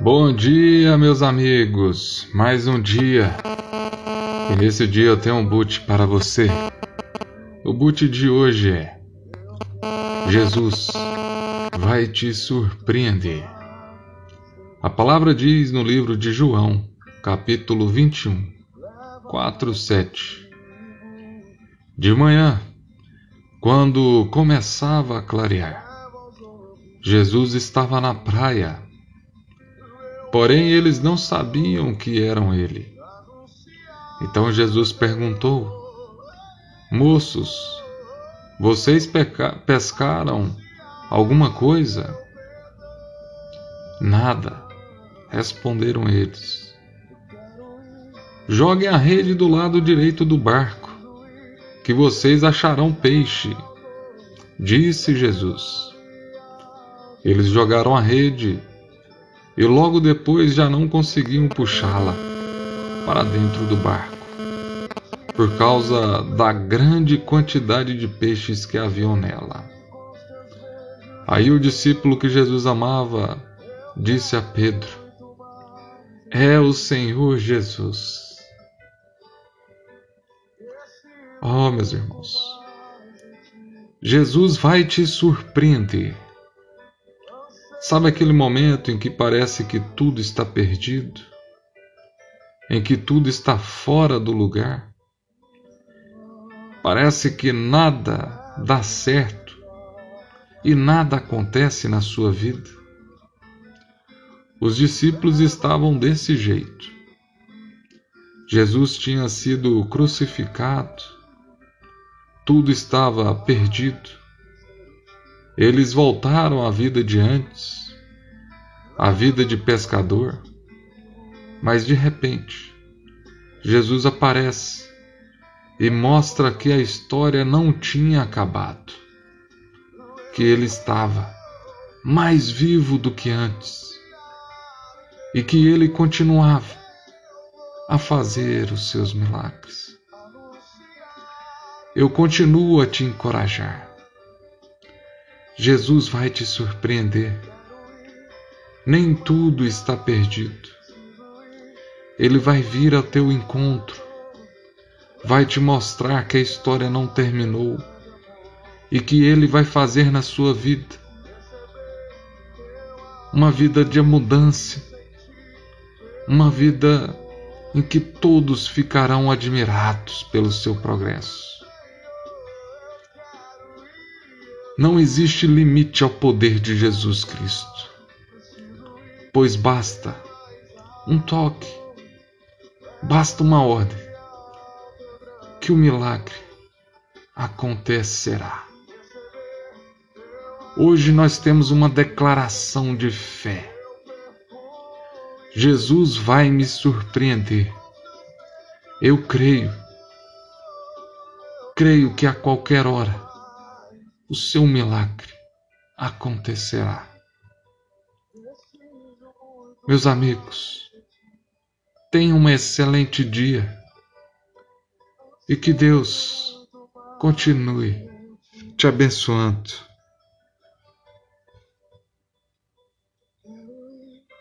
Bom dia, meus amigos. Mais um dia. E nesse dia eu tenho um boot para você. O boot de hoje é: Jesus vai te surpreender. A palavra diz no livro de João, capítulo 21, 4, 7. De manhã, quando começava a clarear, Jesus estava na praia Porém, eles não sabiam que eram ele. Então Jesus perguntou: Moços, vocês pescaram alguma coisa? Nada, responderam eles. Joguem a rede do lado direito do barco, que vocês acharão peixe, disse Jesus. Eles jogaram a rede e logo depois já não conseguiam puxá-la para dentro do barco, por causa da grande quantidade de peixes que haviam nela. Aí o discípulo que Jesus amava disse a Pedro: É o Senhor Jesus. Oh, meus irmãos, Jesus vai te surpreender. Sabe aquele momento em que parece que tudo está perdido? Em que tudo está fora do lugar? Parece que nada dá certo e nada acontece na sua vida. Os discípulos estavam desse jeito. Jesus tinha sido crucificado, tudo estava perdido. Eles voltaram à vida de antes, à vida de pescador, mas de repente, Jesus aparece e mostra que a história não tinha acabado, que ele estava mais vivo do que antes e que ele continuava a fazer os seus milagres. Eu continuo a te encorajar Jesus vai te surpreender. Nem tudo está perdido. Ele vai vir ao teu encontro, vai te mostrar que a história não terminou e que ele vai fazer na sua vida uma vida de mudança, uma vida em que todos ficarão admirados pelo seu progresso. Não existe limite ao poder de Jesus Cristo, pois basta um toque, basta uma ordem, que o milagre acontecerá. Hoje nós temos uma declaração de fé. Jesus vai me surpreender. Eu creio. Creio que a qualquer hora o seu milagre acontecerá. Meus amigos, tenham um excelente dia e que Deus continue te abençoando.